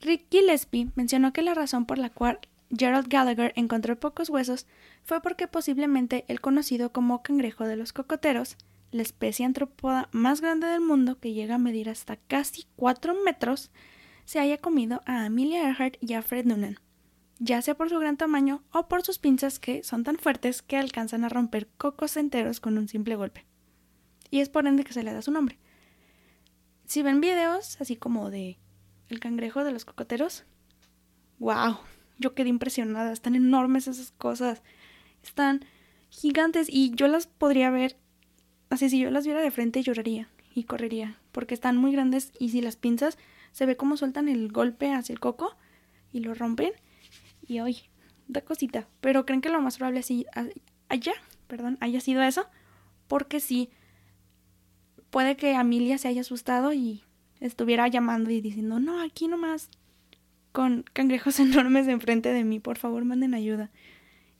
[SPEAKER 1] Rick Gillespie mencionó que la razón por la cual Gerald Gallagher encontró pocos huesos fue porque posiblemente el conocido como cangrejo de los cocoteros, la especie antropóda más grande del mundo que llega a medir hasta casi 4 metros, se haya comido a Amelia Earhart y a Fred Noonan, ya sea por su gran tamaño o por sus pinzas que son tan fuertes que alcanzan a romper cocos enteros con un simple golpe. Y es por ende que se le da su nombre. Si ven videos así como de el cangrejo de los cocoteros, wow, yo quedé impresionada, están enormes esas cosas, están gigantes y yo las podría ver, así si yo las viera de frente lloraría y correría, porque están muy grandes y si las pinzas se ve como sueltan el golpe hacia el coco y lo rompen y hoy da cosita, pero creen que lo más probable es allá, perdón, haya sido eso, porque sí puede que Amelia se haya asustado y estuviera llamando y diciendo, no, aquí nomás con cangrejos enormes enfrente de mí, por favor manden ayuda.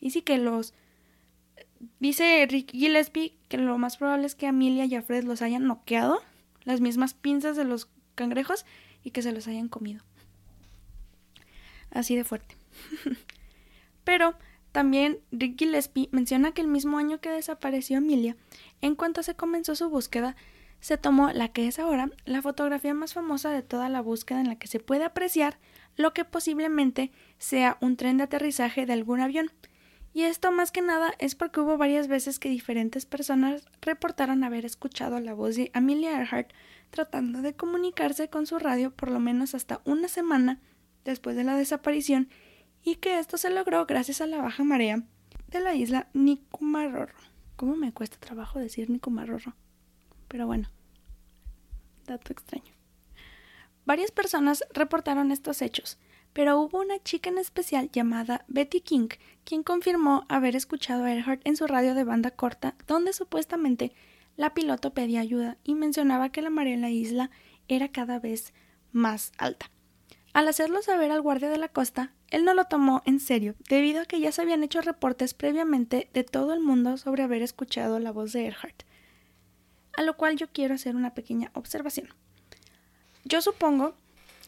[SPEAKER 1] Y sí que los... Dice Rick Gillespie que lo más probable es que Amelia y Fred los hayan noqueado, las mismas pinzas de los cangrejos, y que se los hayan comido. Así de fuerte. Pero También Rick Gillespie menciona que el mismo año que desapareció Amelia, en cuanto se comenzó su búsqueda, se tomó la que es ahora la fotografía más famosa de toda la búsqueda en la que se puede apreciar lo que posiblemente sea un tren de aterrizaje de algún avión. Y esto más que nada es porque hubo varias veces que diferentes personas reportaron haber escuchado la voz de Amelia Earhart tratando de comunicarse con su radio por lo menos hasta una semana después de la desaparición y que esto se logró gracias a la baja marea de la isla Nicumarorro. ¿Cómo me cuesta trabajo decir Nicumarorro? Pero bueno, dato extraño. Varias personas reportaron estos hechos, pero hubo una chica en especial llamada Betty King quien confirmó haber escuchado a Earhart en su radio de banda corta, donde supuestamente la piloto pedía ayuda y mencionaba que la marea en la isla era cada vez más alta. Al hacerlo saber al guardia de la costa, él no lo tomó en serio, debido a que ya se habían hecho reportes previamente de todo el mundo sobre haber escuchado la voz de Earhart. A lo cual yo quiero hacer una pequeña observación. Yo supongo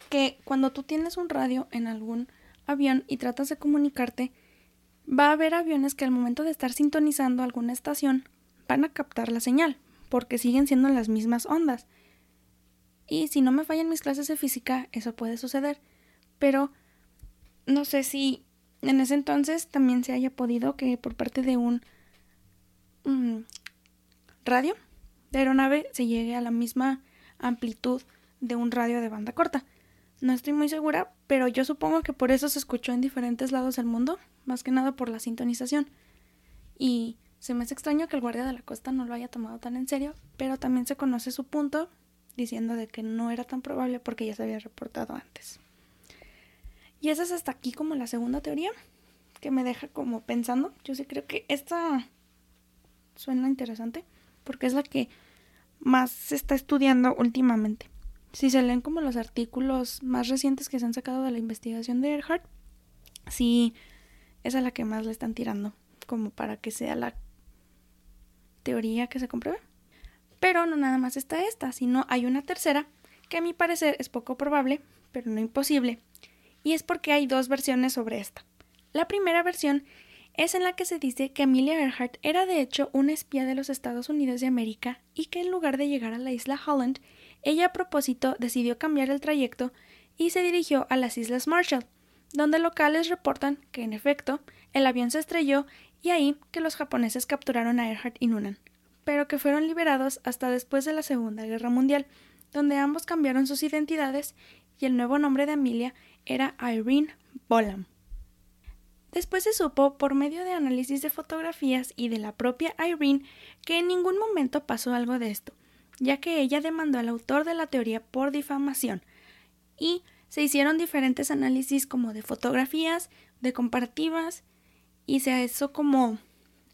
[SPEAKER 1] que cuando tú tienes un radio en algún avión y tratas de comunicarte, va a haber aviones que al momento de estar sintonizando alguna estación van a captar la señal, porque siguen siendo las mismas ondas. Y si no me fallan mis clases de física, eso puede suceder. Pero no sé si en ese entonces también se haya podido que por parte de un mm, radio de aeronave se llegue a la misma amplitud de un radio de banda corta. No estoy muy segura, pero yo supongo que por eso se escuchó en diferentes lados del mundo, más que nada por la sintonización. Y se me hace extraño que el guardia de la costa no lo haya tomado tan en serio, pero también se conoce su punto diciendo de que no era tan probable porque ya se había reportado antes. Y esa es hasta aquí como la segunda teoría que me deja como pensando. Yo sí creo que esta suena interesante porque es la que más se está estudiando últimamente. Si se leen como los artículos más recientes que se han sacado de la investigación de Earhart, sí, es la que más le están tirando como para que sea la teoría que se compruebe. Pero no nada más está esta, sino hay una tercera que a mi parecer es poco probable, pero no imposible, y es porque hay dos versiones sobre esta. La primera versión es en la que se dice que Amelia Earhart era de hecho una espía de los Estados Unidos de América y que en lugar de llegar a la isla Holland, ella a propósito decidió cambiar el trayecto y se dirigió a las Islas Marshall, donde locales reportan que en efecto el avión se estrelló y ahí que los japoneses capturaron a Earhart y Noonan pero que fueron liberados hasta después de la Segunda Guerra Mundial, donde ambos cambiaron sus identidades y el nuevo nombre de Amelia era Irene Bolam. Después se supo, por medio de análisis de fotografías y de la propia Irene, que en ningún momento pasó algo de esto, ya que ella demandó al autor de la teoría por difamación, y se hicieron diferentes análisis como de fotografías, de comparativas, y se hizo como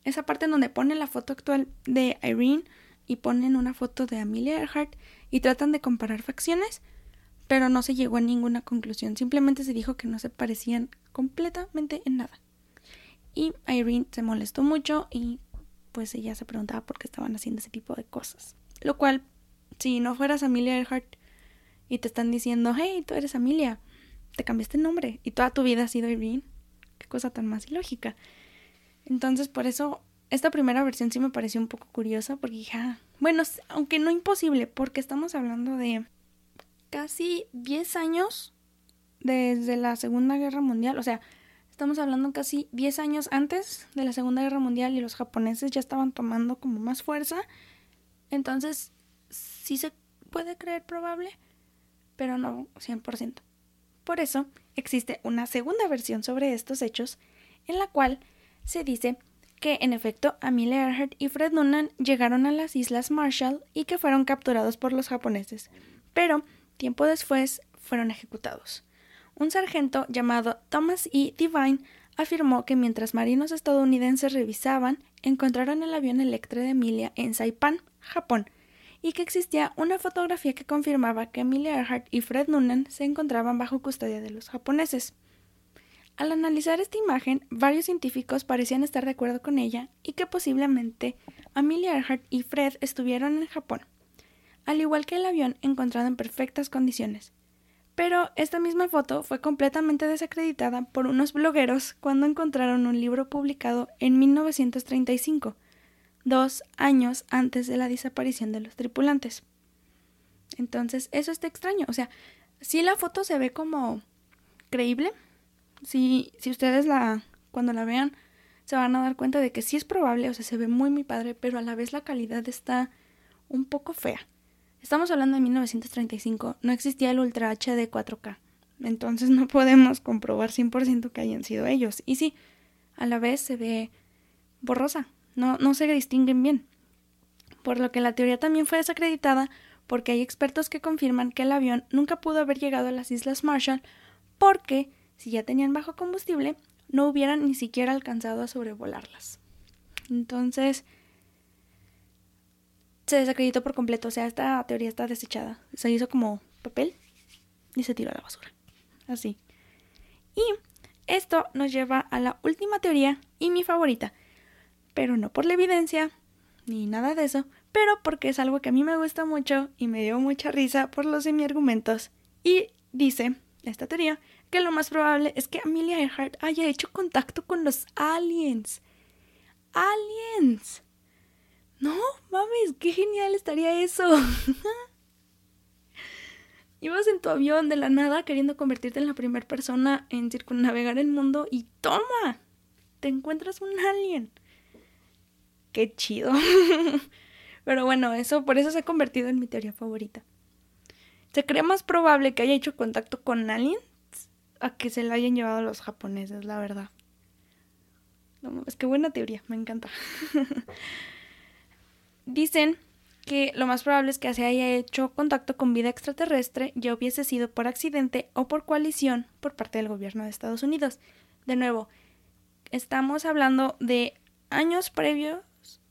[SPEAKER 1] esa parte en donde ponen la foto actual de Irene y ponen una foto de Amelia Earhart y tratan de comparar facciones, pero no se llegó a ninguna conclusión, simplemente se dijo que no se parecían completamente en nada. Y Irene se molestó mucho y pues ella se preguntaba por qué estaban haciendo ese tipo de cosas. Lo cual, si no fueras Amelia Earhart y te están diciendo, hey, tú eres Amelia, te cambiaste el nombre y toda tu vida ha sido Irene, qué cosa tan más ilógica. Entonces, por eso, esta primera versión sí me pareció un poco curiosa, porque dije, ah, bueno, aunque no imposible, porque estamos hablando de casi 10 años desde la Segunda Guerra Mundial, o sea, estamos hablando casi 10 años antes de la Segunda Guerra Mundial y los japoneses ya estaban tomando como más fuerza, entonces sí se puede creer probable, pero no 100%. Por eso existe una segunda versión sobre estos hechos, en la cual se dice que en efecto Amelia Earhart y Fred Noonan llegaron a las Islas Marshall y que fueron capturados por los japoneses, pero tiempo después fueron ejecutados. Un sargento llamado Thomas E. Divine afirmó que mientras marinos estadounidenses revisaban, encontraron el avión Electra de Amelia en Saipan, Japón, y que existía una fotografía que confirmaba que Amelia Earhart y Fred Noonan se encontraban bajo custodia de los japoneses. Al analizar esta imagen, varios científicos parecían estar de acuerdo con ella y que posiblemente Amelia Earhart y Fred estuvieron en Japón, al igual que el avión encontrado en perfectas condiciones. Pero esta misma foto fue completamente desacreditada por unos blogueros cuando encontraron un libro publicado en 1935, dos años antes de la desaparición de los tripulantes. Entonces, eso está extraño. O sea, si la foto se ve como creíble, si, si ustedes la, cuando la vean, se van a dar cuenta de que sí es probable, o sea, se ve muy, muy padre, pero a la vez la calidad está un poco fea. Estamos hablando de 1935, no existía el Ultra HD 4K, entonces no podemos comprobar 100% que hayan sido ellos. Y sí, a la vez se ve borrosa, no, no se distinguen bien. Por lo que la teoría también fue desacreditada porque hay expertos que confirman que el avión nunca pudo haber llegado a las Islas Marshall porque, si ya tenían bajo combustible, no hubieran ni siquiera alcanzado a sobrevolarlas. Entonces, se desacreditó por completo, o sea, esta teoría está desechada. Se hizo como papel y se tiró a la basura. Así. Y esto nos lleva a la última teoría y mi favorita. Pero no por la evidencia, ni nada de eso, pero porque es algo que a mí me gusta mucho y me dio mucha risa por los semi-argumentos. Y dice esta teoría que lo más probable es que Amelia Earhart haya hecho contacto con los aliens. ¡Aliens! No, mames, qué genial estaría eso. Ibas en tu avión de la nada queriendo convertirte en la primera persona en circunnavegar el mundo y toma, te encuentras un alien. Qué chido. Pero bueno, eso por eso se ha convertido en mi teoría favorita. Se cree más probable que haya hecho contacto con aliens a que se la hayan llevado los japoneses, la verdad. No, es que buena teoría, me encanta. Dicen que lo más probable es que se haya hecho contacto con vida extraterrestre ya hubiese sido por accidente o por coalición por parte del gobierno de Estados Unidos. De nuevo, estamos hablando de años previos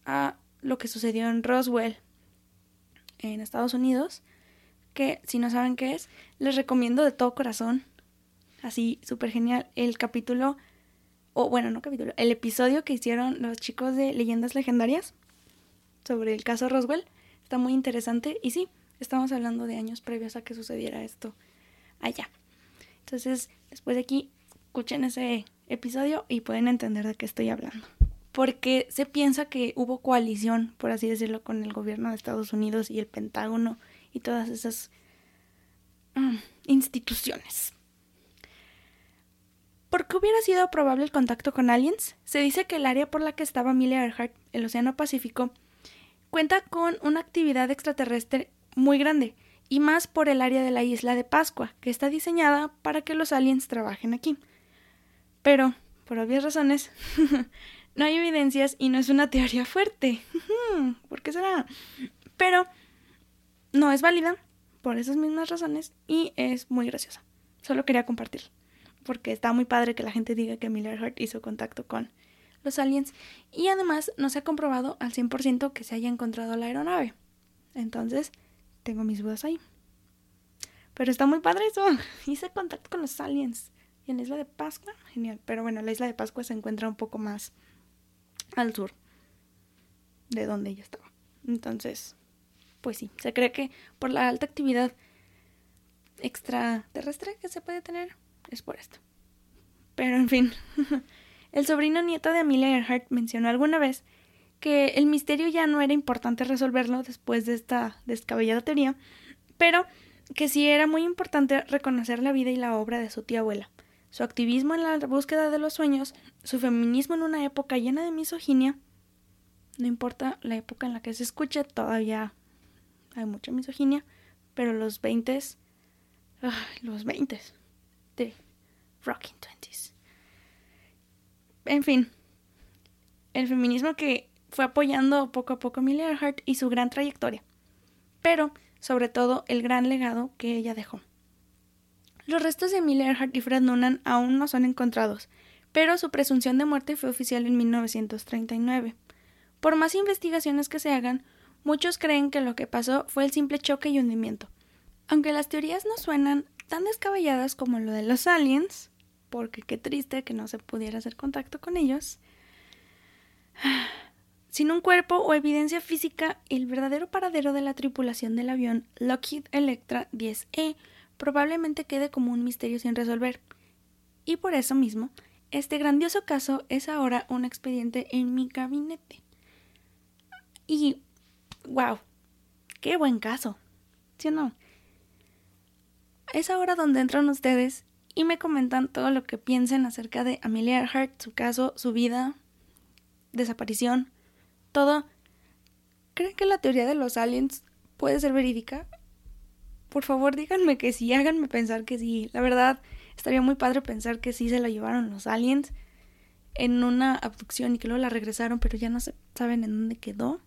[SPEAKER 1] a lo que sucedió en Roswell, en Estados Unidos, que si no saben qué es, les recomiendo de todo corazón, así súper genial, el capítulo, o bueno, no capítulo, el episodio que hicieron los chicos de Leyendas Legendarias sobre el caso Roswell. Está muy interesante y sí, estamos hablando de años previos a que sucediera esto allá. Entonces, después de aquí, escuchen ese episodio y pueden entender de qué estoy hablando. Porque se piensa que hubo coalición, por así decirlo, con el gobierno de Estados Unidos y el Pentágono y todas esas mm, instituciones. ¿Por qué hubiera sido probable el contacto con aliens? Se dice que el área por la que estaba Amelia Earhart, el Océano Pacífico, cuenta con una actividad extraterrestre muy grande, y más por el área de la isla de Pascua, que está diseñada para que los aliens trabajen aquí. Pero, por obvias razones, no hay evidencias y no es una teoría fuerte. ¿Por qué será? Pero no es válida por esas mismas razones y es muy graciosa. Solo quería compartir, porque está muy padre que la gente diga que Miller Hart hizo contacto con los aliens y además no se ha comprobado al 100% que se haya encontrado la aeronave. Entonces, tengo mis dudas ahí. Pero está muy padre eso. Hice contacto con los aliens. Y en la isla de Pascua, genial. Pero bueno, la isla de Pascua se encuentra un poco más al sur de donde ella estaba. Entonces, pues sí, se cree que por la alta actividad extraterrestre que se puede tener es por esto. Pero en fin, El sobrino nieto de Amelia Earhart mencionó alguna vez que el misterio ya no era importante resolverlo después de esta descabellada teoría, pero que sí era muy importante reconocer la vida y la obra de su tía abuela, su activismo en la búsqueda de los sueños, su feminismo en una época llena de misoginia. No importa la época en la que se escuche, todavía hay mucha misoginia, pero los 20 los 20 de Rocking Twenties en fin, el feminismo que fue apoyando poco a poco a Amelia Earhart y su gran trayectoria, pero sobre todo el gran legado que ella dejó. Los restos de Amelia Earhart y Fred Noonan aún no son encontrados, pero su presunción de muerte fue oficial en 1939. Por más investigaciones que se hagan, muchos creen que lo que pasó fue el simple choque y hundimiento. Aunque las teorías no suenan tan descabelladas como lo de los aliens, porque qué triste que no se pudiera hacer contacto con ellos. Sin un cuerpo o evidencia física, el verdadero paradero de la tripulación del avión Lockheed Electra 10E probablemente quede como un misterio sin resolver. Y por eso mismo, este grandioso caso es ahora un expediente en mi gabinete. Y, wow, qué buen caso, ¿sí o no? Es ahora donde entran ustedes y me comentan todo lo que piensen acerca de Amelia Earhart, su caso, su vida, desaparición, todo. ¿Creen que la teoría de los aliens puede ser verídica? Por favor, díganme que sí, háganme pensar que sí. La verdad, estaría muy padre pensar que sí se la llevaron los aliens en una abducción y que luego la regresaron, pero ya no se saben en dónde quedó.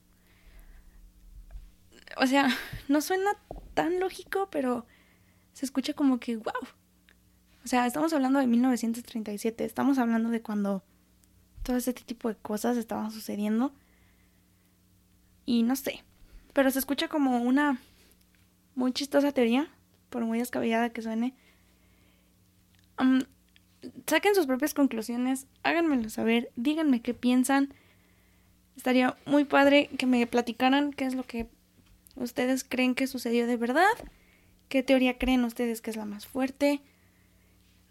[SPEAKER 1] O sea, no suena tan lógico, pero se escucha como que, wow. O sea, estamos hablando de 1937, estamos hablando de cuando todo este tipo de cosas estaban sucediendo. Y no sé, pero se escucha como una muy chistosa teoría, por muy descabellada que suene. saquen sus propias conclusiones, háganmelo saber, díganme qué piensan. Estaría muy padre que me platicaran qué es lo que ustedes creen que sucedió de verdad, qué teoría creen ustedes que es la más fuerte.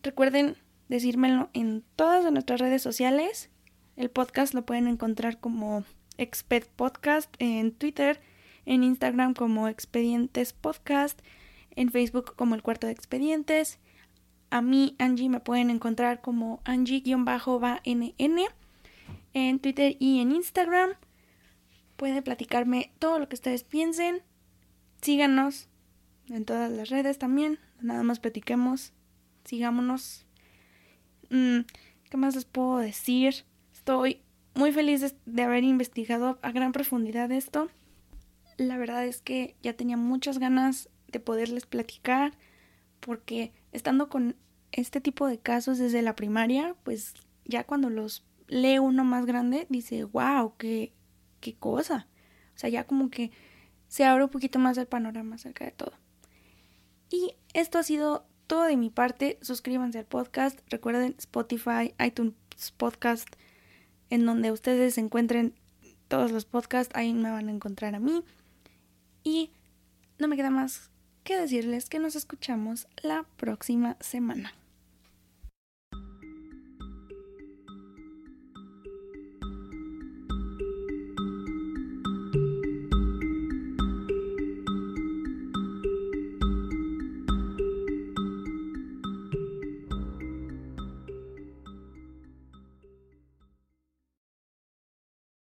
[SPEAKER 1] Recuerden decírmelo en todas nuestras redes sociales. El podcast lo pueden encontrar como Exped Podcast en Twitter, en Instagram como Expedientes Podcast, en Facebook como El Cuarto de Expedientes. A mí, Angie, me pueden encontrar como Angie-BNN en Twitter y en Instagram. Pueden platicarme todo lo que ustedes piensen. Síganos en todas las redes también. Nada más platiquemos. Sigámonos. Mm, ¿Qué más les puedo decir? Estoy muy feliz de, haber investigado a gran profundidad esto. La verdad es que ya tenía muchas ganas de poderles platicar porque estando con este tipo de casos desde la primaria, pues ya cuando los lee uno más grande, dice, wow, qué, qué cosa. O sea, ya como que se abre un poquito más el panorama acerca de todo. Y esto ha sido todo de mi parte. Suscríbanse al podcast. Recuerden Spotify, iTunes Podcast en donde ustedes encuentren todos los podcasts, ahí me van a encontrar a mí. Y no me queda más que decirles que nos escuchamos la próxima semana.